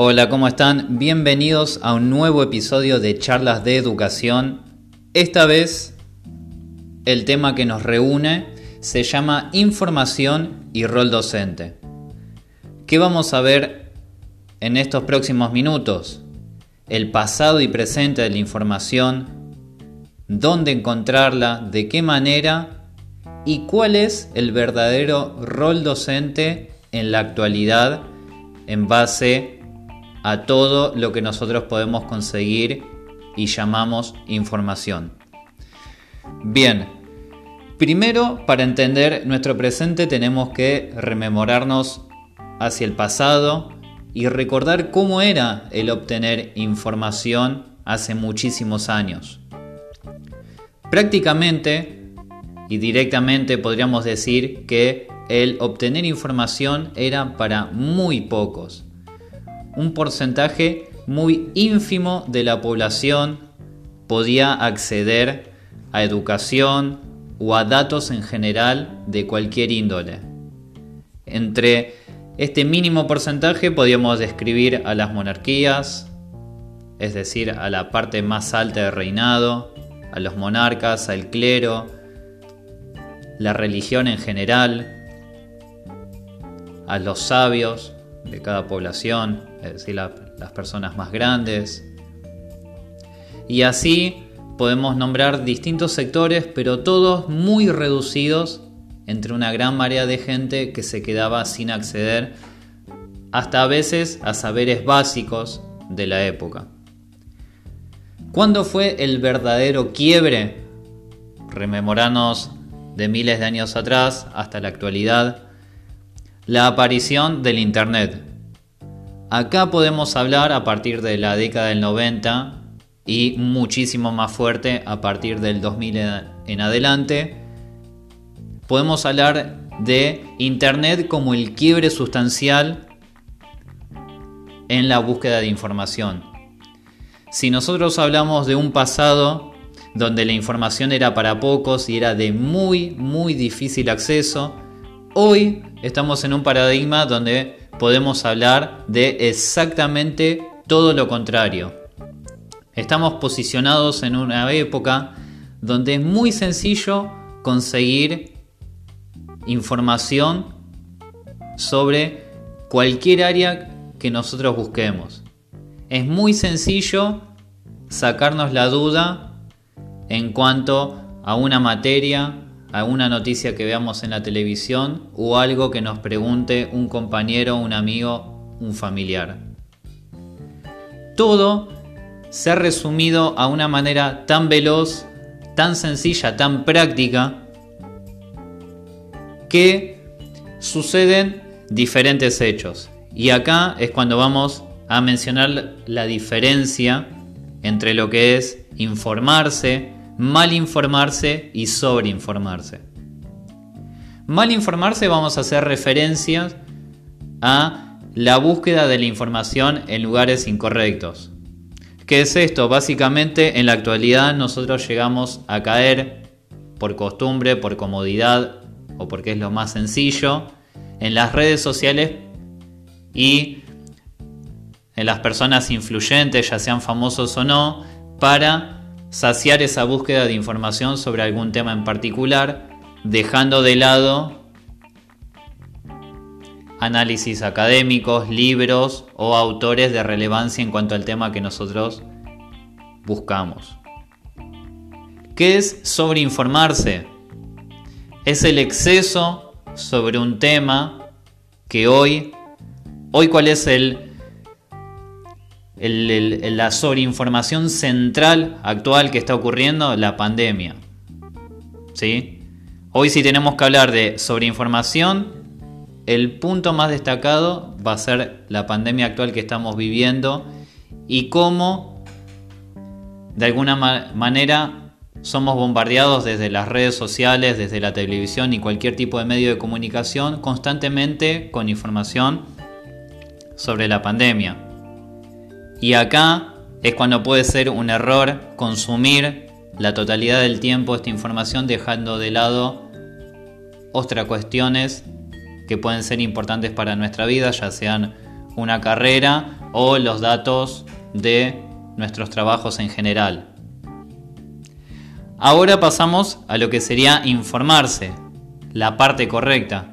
Hola, ¿cómo están? Bienvenidos a un nuevo episodio de Charlas de Educación. Esta vez el tema que nos reúne se llama Información y rol docente. ¿Qué vamos a ver en estos próximos minutos? El pasado y presente de la información, dónde encontrarla, de qué manera y cuál es el verdadero rol docente en la actualidad en base a todo lo que nosotros podemos conseguir y llamamos información. Bien, primero para entender nuestro presente tenemos que rememorarnos hacia el pasado y recordar cómo era el obtener información hace muchísimos años. Prácticamente y directamente podríamos decir que el obtener información era para muy pocos un porcentaje muy ínfimo de la población podía acceder a educación o a datos en general de cualquier índole. Entre este mínimo porcentaje podíamos describir a las monarquías, es decir, a la parte más alta del reinado, a los monarcas, al clero, la religión en general, a los sabios de cada población, es decir, las personas más grandes. Y así podemos nombrar distintos sectores, pero todos muy reducidos entre una gran marea de gente que se quedaba sin acceder hasta a veces a saberes básicos de la época. ¿Cuándo fue el verdadero quiebre? Rememoranos de miles de años atrás hasta la actualidad, la aparición del Internet, Acá podemos hablar a partir de la década del 90 y muchísimo más fuerte a partir del 2000 en adelante. Podemos hablar de Internet como el quiebre sustancial en la búsqueda de información. Si nosotros hablamos de un pasado donde la información era para pocos y era de muy, muy difícil acceso, hoy estamos en un paradigma donde podemos hablar de exactamente todo lo contrario. Estamos posicionados en una época donde es muy sencillo conseguir información sobre cualquier área que nosotros busquemos. Es muy sencillo sacarnos la duda en cuanto a una materia alguna noticia que veamos en la televisión o algo que nos pregunte un compañero, un amigo, un familiar. Todo se ha resumido a una manera tan veloz, tan sencilla, tan práctica, que suceden diferentes hechos. Y acá es cuando vamos a mencionar la diferencia entre lo que es informarse, mal informarse y sobreinformarse. Mal informarse vamos a hacer referencias a la búsqueda de la información en lugares incorrectos. ¿Qué es esto? Básicamente en la actualidad nosotros llegamos a caer por costumbre, por comodidad o porque es lo más sencillo en las redes sociales y en las personas influyentes, ya sean famosos o no, para saciar esa búsqueda de información sobre algún tema en particular, dejando de lado análisis académicos, libros o autores de relevancia en cuanto al tema que nosotros buscamos. ¿Qué es sobreinformarse? Es el exceso sobre un tema que hoy, hoy cuál es el la sobreinformación central actual que está ocurriendo, la pandemia. ¿Sí? Hoy si tenemos que hablar de sobreinformación, el punto más destacado va a ser la pandemia actual que estamos viviendo y cómo de alguna manera somos bombardeados desde las redes sociales, desde la televisión y cualquier tipo de medio de comunicación constantemente con información sobre la pandemia. Y acá es cuando puede ser un error consumir la totalidad del tiempo esta información dejando de lado otras cuestiones que pueden ser importantes para nuestra vida, ya sean una carrera o los datos de nuestros trabajos en general. Ahora pasamos a lo que sería informarse, la parte correcta.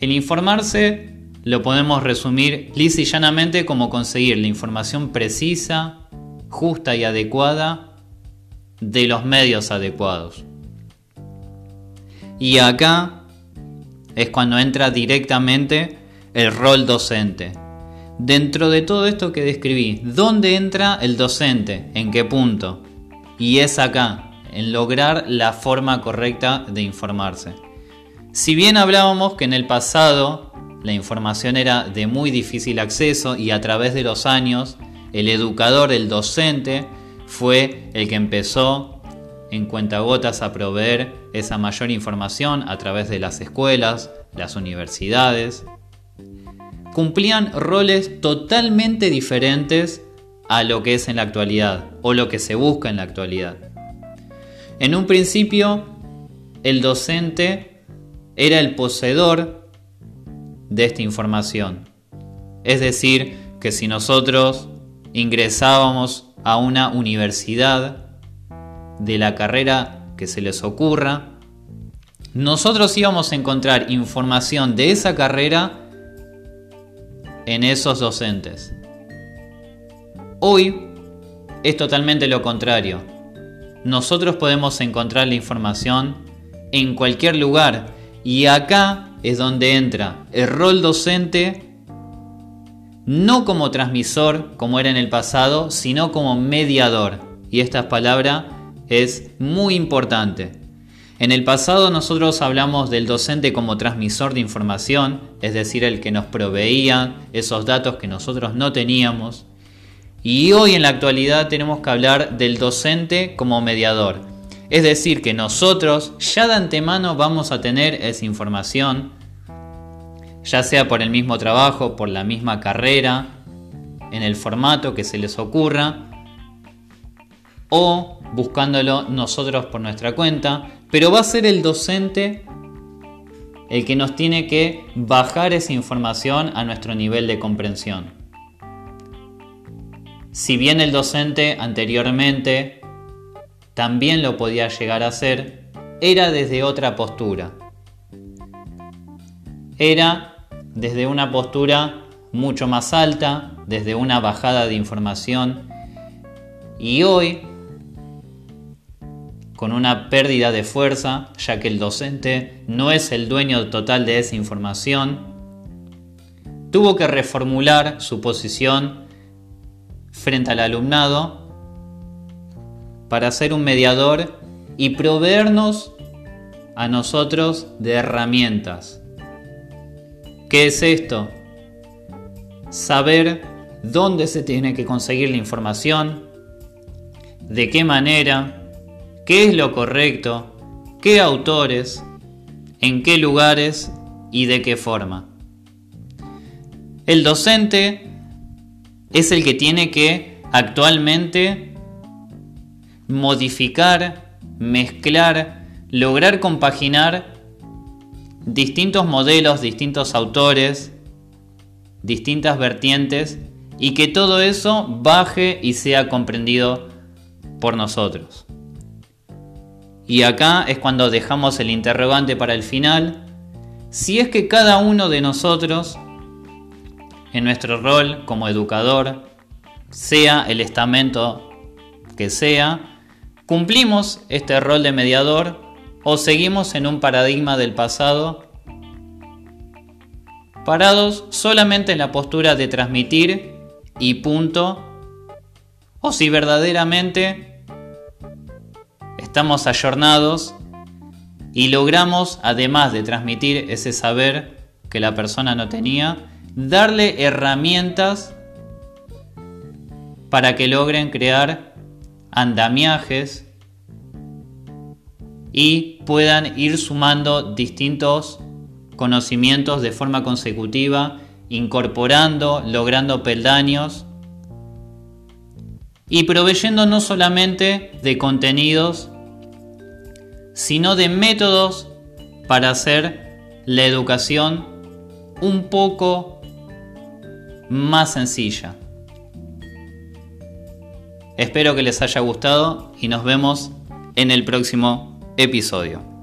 El informarse lo podemos resumir lisa y llanamente como conseguir la información precisa, justa y adecuada de los medios adecuados. Y acá es cuando entra directamente el rol docente. Dentro de todo esto que describí, ¿dónde entra el docente? ¿En qué punto? Y es acá, en lograr la forma correcta de informarse. Si bien hablábamos que en el pasado la información era de muy difícil acceso y a través de los años el educador, el docente, fue el que empezó en cuentagotas a proveer esa mayor información a través de las escuelas, las universidades. Cumplían roles totalmente diferentes a lo que es en la actualidad o lo que se busca en la actualidad. En un principio, el docente era el poseedor de esta información. Es decir, que si nosotros ingresábamos a una universidad de la carrera que se les ocurra, nosotros íbamos a encontrar información de esa carrera en esos docentes. Hoy es totalmente lo contrario. Nosotros podemos encontrar la información en cualquier lugar y acá es donde entra el rol docente no como transmisor como era en el pasado, sino como mediador. Y esta palabra es muy importante. En el pasado nosotros hablamos del docente como transmisor de información, es decir, el que nos proveía esos datos que nosotros no teníamos. Y hoy en la actualidad tenemos que hablar del docente como mediador. Es decir, que nosotros ya de antemano vamos a tener esa información, ya sea por el mismo trabajo, por la misma carrera, en el formato que se les ocurra, o buscándolo nosotros por nuestra cuenta, pero va a ser el docente el que nos tiene que bajar esa información a nuestro nivel de comprensión. Si bien el docente anteriormente también lo podía llegar a hacer, era desde otra postura. Era desde una postura mucho más alta, desde una bajada de información y hoy con una pérdida de fuerza, ya que el docente no es el dueño total de esa información, tuvo que reformular su posición frente al alumnado para ser un mediador y proveernos a nosotros de herramientas ¿Qué es esto? Saber dónde se tiene que conseguir la información, de qué manera, qué es lo correcto, qué autores, en qué lugares y de qué forma. El docente es el que tiene que actualmente modificar, mezclar, lograr compaginar distintos modelos, distintos autores, distintas vertientes y que todo eso baje y sea comprendido por nosotros. Y acá es cuando dejamos el interrogante para el final, si es que cada uno de nosotros, en nuestro rol como educador, sea el estamento que sea, cumplimos este rol de mediador o seguimos en un paradigma del pasado, parados solamente en la postura de transmitir y punto, o si verdaderamente estamos ayornados y logramos, además de transmitir ese saber que la persona no tenía, darle herramientas para que logren crear andamiajes y puedan ir sumando distintos conocimientos de forma consecutiva, incorporando, logrando peldaños y proveyendo no solamente de contenidos, sino de métodos para hacer la educación un poco más sencilla. Espero que les haya gustado y nos vemos en el próximo episodio.